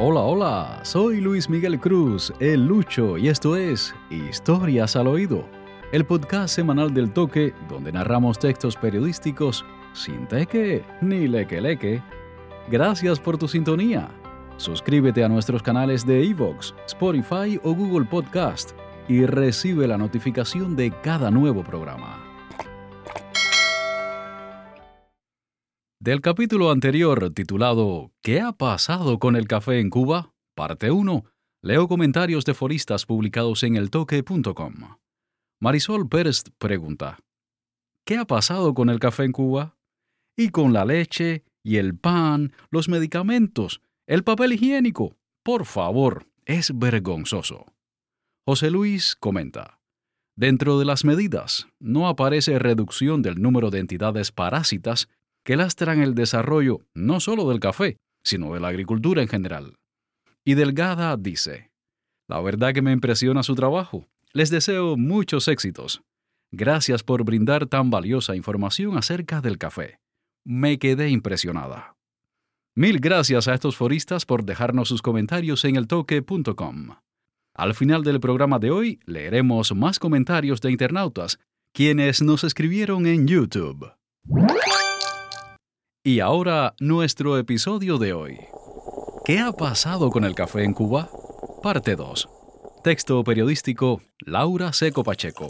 Hola, hola, soy Luis Miguel Cruz, el Lucho, y esto es Historias al Oído, el podcast semanal del toque donde narramos textos periodísticos sin teque ni leque leque. Gracias por tu sintonía. Suscríbete a nuestros canales de Evox, Spotify o Google Podcast y recibe la notificación de cada nuevo programa. Del capítulo anterior titulado ¿Qué ha pasado con el café en Cuba? Parte 1, leo comentarios de foristas publicados en eltoque.com. Marisol Pérez pregunta, ¿Qué ha pasado con el café en Cuba? ¿Y con la leche, y el pan, los medicamentos, el papel higiénico? Por favor, es vergonzoso. José Luis comenta, Dentro de las medidas, no aparece reducción del número de entidades parásitas que lastran el desarrollo no solo del café, sino de la agricultura en general. Y Delgada dice, La verdad que me impresiona su trabajo. Les deseo muchos éxitos. Gracias por brindar tan valiosa información acerca del café. Me quedé impresionada. Mil gracias a estos foristas por dejarnos sus comentarios en eltoque.com. Al final del programa de hoy leeremos más comentarios de internautas, quienes nos escribieron en YouTube. Y ahora nuestro episodio de hoy. ¿Qué ha pasado con el café en Cuba? Parte 2. Texto periodístico Laura Seco Pacheco.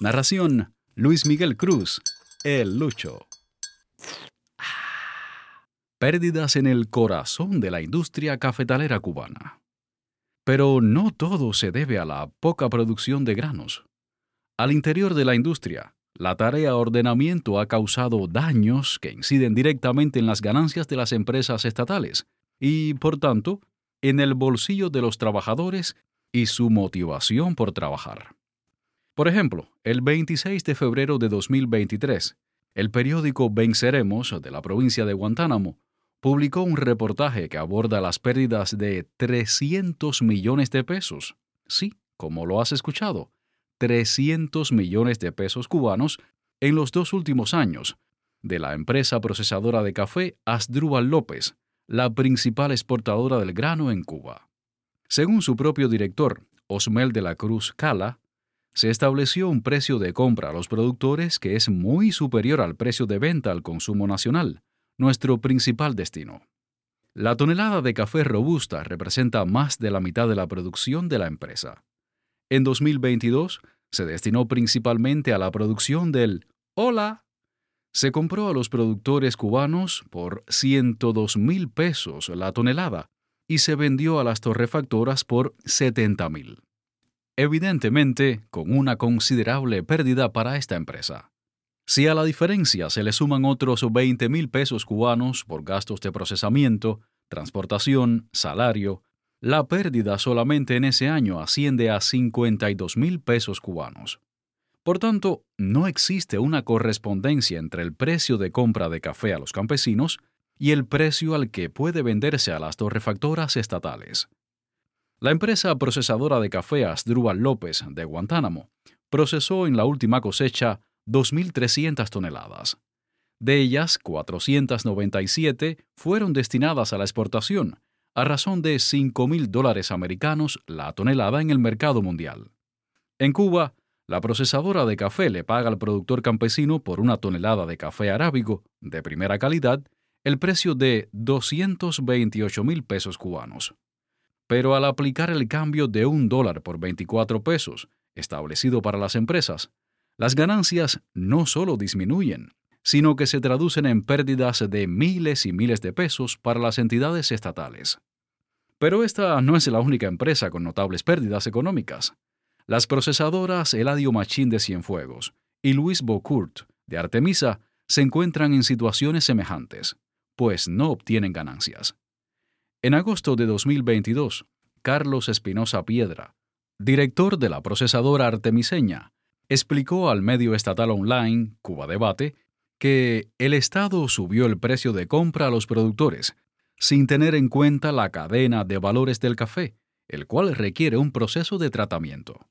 Narración Luis Miguel Cruz. El Lucho. Pérdidas en el corazón de la industria cafetalera cubana. Pero no todo se debe a la poca producción de granos. Al interior de la industria, la tarea ordenamiento ha causado daños que inciden directamente en las ganancias de las empresas estatales y, por tanto, en el bolsillo de los trabajadores y su motivación por trabajar. Por ejemplo, el 26 de febrero de 2023, el periódico Venceremos de la provincia de Guantánamo publicó un reportaje que aborda las pérdidas de 300 millones de pesos. Sí, como lo has escuchado, 300 millones de pesos cubanos en los dos últimos años, de la empresa procesadora de café Asdrúbal López, la principal exportadora del grano en Cuba. Según su propio director, Osmel de la Cruz Cala, se estableció un precio de compra a los productores que es muy superior al precio de venta al consumo nacional, nuestro principal destino. La tonelada de café robusta representa más de la mitad de la producción de la empresa. En 2022 se destinó principalmente a la producción del Hola. Se compró a los productores cubanos por 102 mil pesos la tonelada y se vendió a las torrefactoras por 70 mil. Evidentemente, con una considerable pérdida para esta empresa. Si a la diferencia se le suman otros 20 mil pesos cubanos por gastos de procesamiento, transportación, salario, la pérdida solamente en ese año asciende a 52 mil pesos cubanos. Por tanto, no existe una correspondencia entre el precio de compra de café a los campesinos y el precio al que puede venderse a las torrefactoras estatales. La empresa procesadora de café Asdrúbal López de Guantánamo procesó en la última cosecha 2.300 toneladas. De ellas, 497 fueron destinadas a la exportación a razón de 5 mil dólares americanos la tonelada en el mercado mundial. En Cuba, la procesadora de café le paga al productor campesino por una tonelada de café arábigo de primera calidad el precio de 228 mil pesos cubanos. Pero al aplicar el cambio de un dólar por 24 pesos, establecido para las empresas, las ganancias no solo disminuyen, sino que se traducen en pérdidas de miles y miles de pesos para las entidades estatales. Pero esta no es la única empresa con notables pérdidas económicas. Las procesadoras Eladio Machín de Cienfuegos y Luis Bocourt de Artemisa se encuentran en situaciones semejantes, pues no obtienen ganancias. En agosto de 2022, Carlos Espinosa Piedra, director de la procesadora artemiseña, explicó al medio estatal online Cuba Debate que el Estado subió el precio de compra a los productores sin tener en cuenta la cadena de valores del café, el cual requiere un proceso de tratamiento.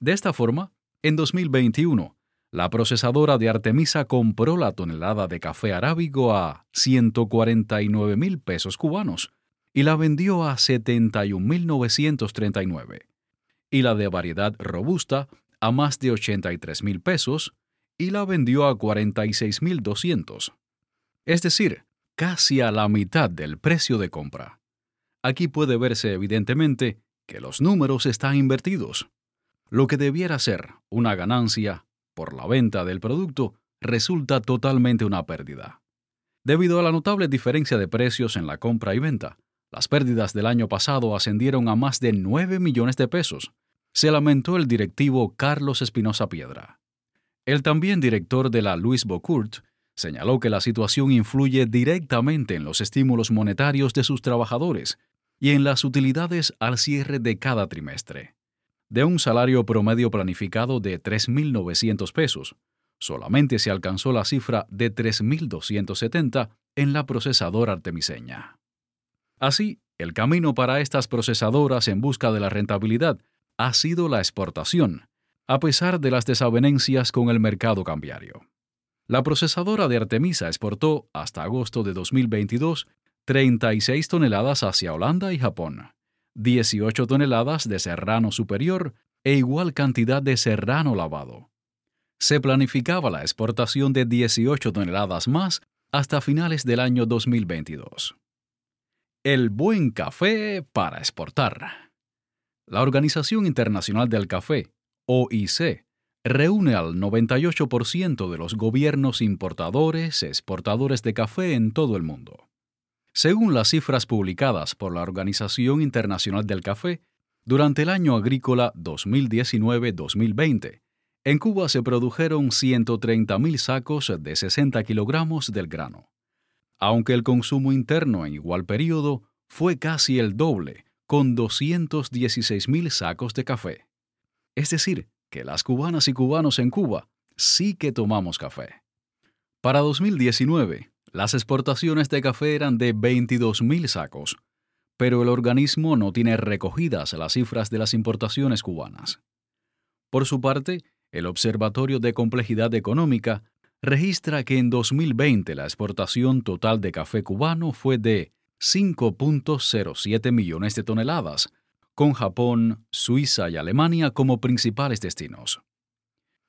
De esta forma, en 2021, la procesadora de Artemisa compró la tonelada de café arábigo a 149 mil pesos cubanos y la vendió a 71.939, y la de variedad robusta a más de 83 mil pesos y la vendió a 46.200. Es decir, casi a la mitad del precio de compra. Aquí puede verse evidentemente que los números están invertidos. Lo que debiera ser una ganancia por la venta del producto resulta totalmente una pérdida. Debido a la notable diferencia de precios en la compra y venta, las pérdidas del año pasado ascendieron a más de 9 millones de pesos, se lamentó el directivo Carlos Espinosa Piedra. El también director de la Louis Bocourt señaló que la situación influye directamente en los estímulos monetarios de sus trabajadores y en las utilidades al cierre de cada trimestre. De un salario promedio planificado de 3.900 pesos, solamente se alcanzó la cifra de 3.270 en la procesadora artemiseña. Así, el camino para estas procesadoras en busca de la rentabilidad ha sido la exportación, a pesar de las desavenencias con el mercado cambiario. La procesadora de Artemisa exportó hasta agosto de 2022 36 toneladas hacia Holanda y Japón, 18 toneladas de serrano superior e igual cantidad de serrano lavado. Se planificaba la exportación de 18 toneladas más hasta finales del año 2022. El buen café para exportar. La Organización Internacional del Café, OIC, reúne al 98% de los gobiernos importadores, exportadores de café en todo el mundo. Según las cifras publicadas por la Organización Internacional del Café, durante el año agrícola 2019-2020, en Cuba se produjeron 130.000 sacos de 60 kilogramos del grano, aunque el consumo interno en igual periodo fue casi el doble, con 216.000 sacos de café. Es decir, que las cubanas y cubanos en Cuba sí que tomamos café. Para 2019, las exportaciones de café eran de 22.000 sacos, pero el organismo no tiene recogidas las cifras de las importaciones cubanas. Por su parte, el Observatorio de Complejidad Económica registra que en 2020 la exportación total de café cubano fue de 5.07 millones de toneladas, con Japón, Suiza y Alemania como principales destinos.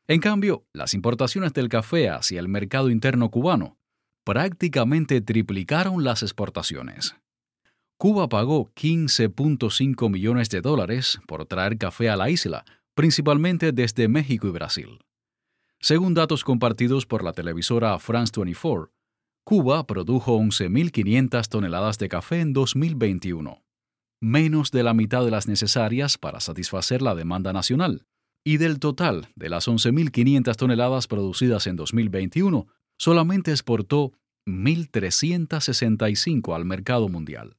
En cambio, las importaciones del café hacia el mercado interno cubano prácticamente triplicaron las exportaciones. Cuba pagó 15.5 millones de dólares por traer café a la isla, principalmente desde México y Brasil. Según datos compartidos por la televisora France 24, Cuba produjo 11.500 toneladas de café en 2021 menos de la mitad de las necesarias para satisfacer la demanda nacional, y del total de las 11.500 toneladas producidas en 2021, solamente exportó 1.365 al mercado mundial.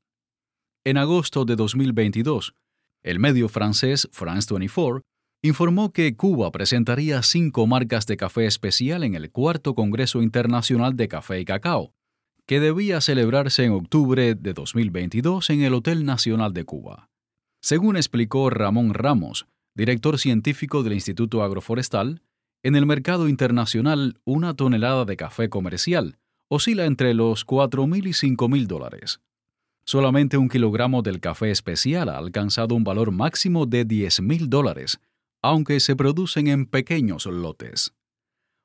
En agosto de 2022, el medio francés France 24 informó que Cuba presentaría cinco marcas de café especial en el cuarto Congreso Internacional de Café y Cacao, que debía celebrarse en octubre de 2022 en el Hotel Nacional de Cuba. Según explicó Ramón Ramos, director científico del Instituto Agroforestal, en el mercado internacional una tonelada de café comercial oscila entre los 4.000 y 5.000 dólares. Solamente un kilogramo del café especial ha alcanzado un valor máximo de 10.000 dólares, aunque se producen en pequeños lotes.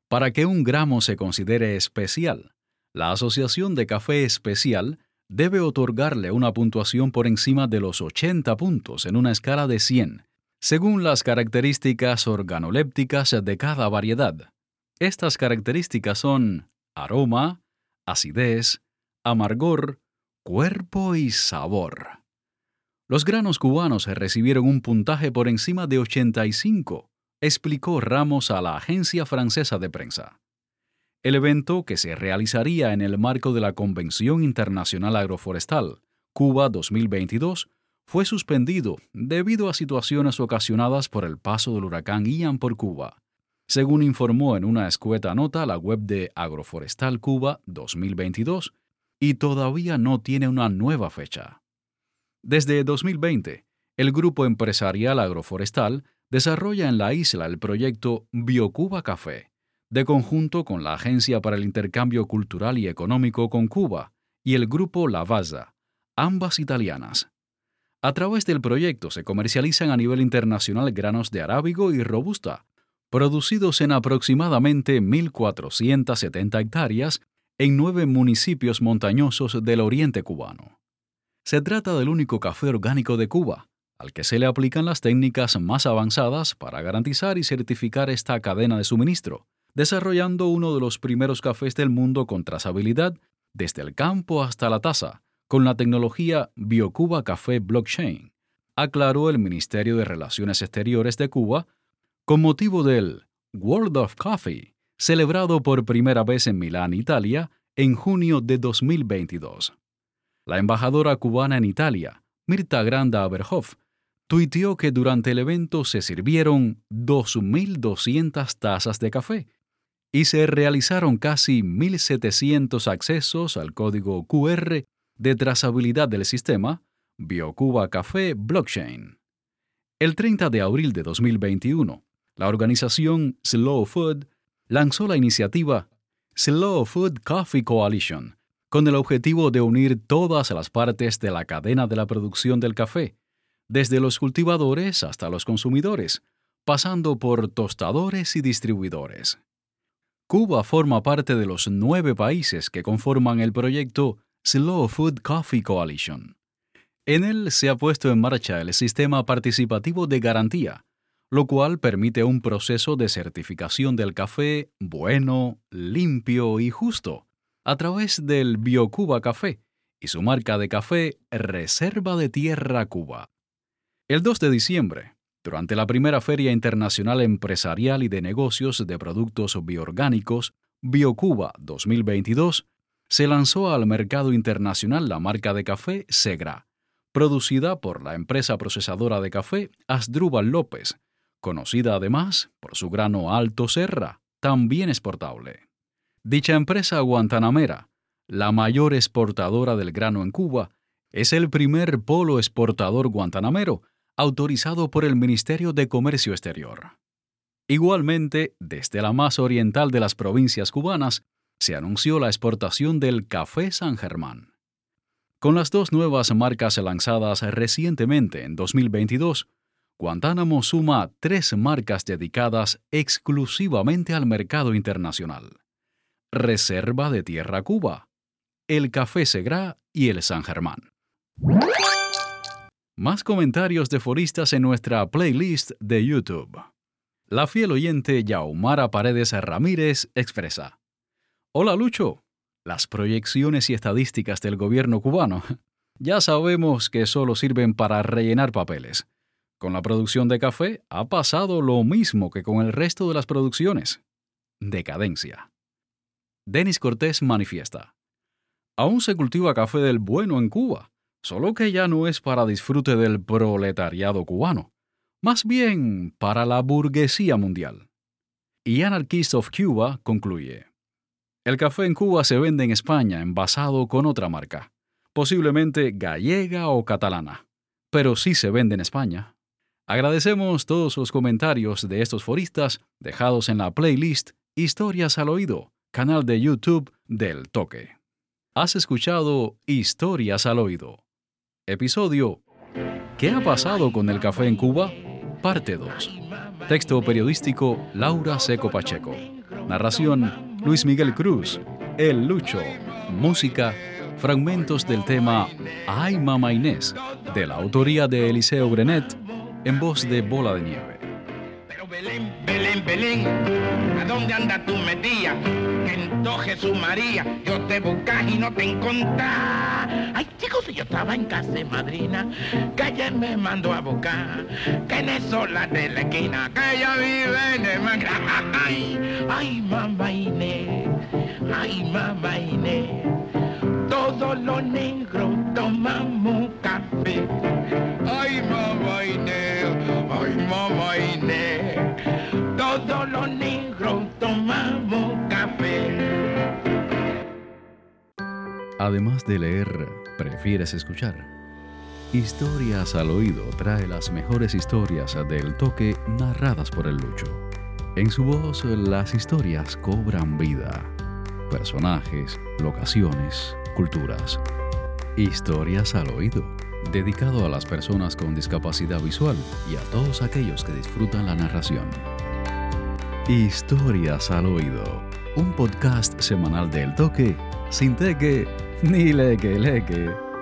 Para que un gramo se considere especial, la Asociación de Café Especial debe otorgarle una puntuación por encima de los 80 puntos en una escala de 100, según las características organolépticas de cada variedad. Estas características son aroma, acidez, amargor, cuerpo y sabor. Los granos cubanos recibieron un puntaje por encima de 85, explicó Ramos a la agencia francesa de prensa. El evento, que se realizaría en el marco de la Convención Internacional Agroforestal, Cuba 2022 fue suspendido debido a situaciones ocasionadas por el paso del huracán Ian por Cuba, según informó en una escueta nota la web de Agroforestal Cuba 2022, y todavía no tiene una nueva fecha. Desde 2020, el grupo empresarial agroforestal desarrolla en la isla el proyecto BioCuba Café, de conjunto con la Agencia para el Intercambio Cultural y Económico con Cuba y el grupo Lavazza, ambas italianas. A través del proyecto se comercializan a nivel internacional granos de arábigo y robusta, producidos en aproximadamente 1.470 hectáreas en nueve municipios montañosos del oriente cubano. Se trata del único café orgánico de Cuba, al que se le aplican las técnicas más avanzadas para garantizar y certificar esta cadena de suministro, desarrollando uno de los primeros cafés del mundo con trazabilidad desde el campo hasta la taza, con la tecnología BioCuba Café Blockchain, aclaró el Ministerio de Relaciones Exteriores de Cuba con motivo del World of Coffee, celebrado por primera vez en Milán, Italia, en junio de 2022. La embajadora cubana en Italia, Mirta Granda Aberhoff, tuiteó que durante el evento se sirvieron 2.200 tazas de café y se realizaron casi 1.700 accesos al código QR de trazabilidad del sistema BioCuba Café Blockchain. El 30 de abril de 2021, la organización Slow Food lanzó la iniciativa Slow Food Coffee Coalition con el objetivo de unir todas las partes de la cadena de la producción del café, desde los cultivadores hasta los consumidores, pasando por tostadores y distribuidores. Cuba forma parte de los nueve países que conforman el proyecto Slow Food Coffee Coalition. En él se ha puesto en marcha el sistema participativo de garantía, lo cual permite un proceso de certificación del café bueno, limpio y justo, a través del BioCuba Café y su marca de café Reserva de Tierra Cuba. El 2 de diciembre, durante la primera Feria Internacional Empresarial y de Negocios de Productos Bioorgánicos, BioCuba 2022, se lanzó al mercado internacional la marca de café Segra, producida por la empresa procesadora de café Asdrúbal López, conocida además por su grano alto serra, también exportable. Dicha empresa guantanamera, la mayor exportadora del grano en Cuba, es el primer polo exportador guantanamero autorizado por el Ministerio de Comercio Exterior. Igualmente, desde la más oriental de las provincias cubanas, se anunció la exportación del café San Germán. Con las dos nuevas marcas lanzadas recientemente en 2022, Guantánamo suma tres marcas dedicadas exclusivamente al mercado internacional. Reserva de Tierra Cuba, el Café Segrá y el San Germán. Más comentarios de foristas en nuestra playlist de YouTube. La fiel oyente Yaumara Paredes Ramírez expresa. Hola Lucho, las proyecciones y estadísticas del gobierno cubano ya sabemos que solo sirven para rellenar papeles. Con la producción de café ha pasado lo mismo que con el resto de las producciones. Decadencia. Denis Cortés manifiesta. Aún se cultiva café del bueno en Cuba, solo que ya no es para disfrute del proletariado cubano, más bien para la burguesía mundial. Y Anarchist of Cuba concluye. El café en Cuba se vende en España envasado con otra marca, posiblemente gallega o catalana, pero sí se vende en España. Agradecemos todos los comentarios de estos foristas dejados en la playlist Historias al Oído, canal de YouTube del Toque. Has escuchado Historias al Oído. Episodio ¿Qué ha pasado con el café en Cuba? Parte 2. Texto periodístico Laura Seco Pacheco. Narración Luis Miguel Cruz, El Lucho, música, fragmentos del tema Ay Mama Inés, de la autoría de Eliseo Grenet, en voz de Bola de Nieve. Pero Belén, Belén, Belén, ¿a dónde anda tu metía? Que en María, yo te y no te. Ay, chicos, yo estaba en casa de madrina, que ella me mandó a buscar, que en eso la de la esquina, que ella vive en el Ay, ay, mamá Inés, ay, mamá Inés, todos los negros tomamos café. Ay, mamá Inés, ay, mamá Inés, todos los negros Además de leer, ¿prefieres escuchar? Historias al oído trae las mejores historias del toque narradas por el Lucho. En su voz las historias cobran vida. Personajes, locaciones, culturas. Historias al oído, dedicado a las personas con discapacidad visual y a todos aquellos que disfrutan la narración. Historias al oído, un podcast semanal del toque, sin teque ni leque leque.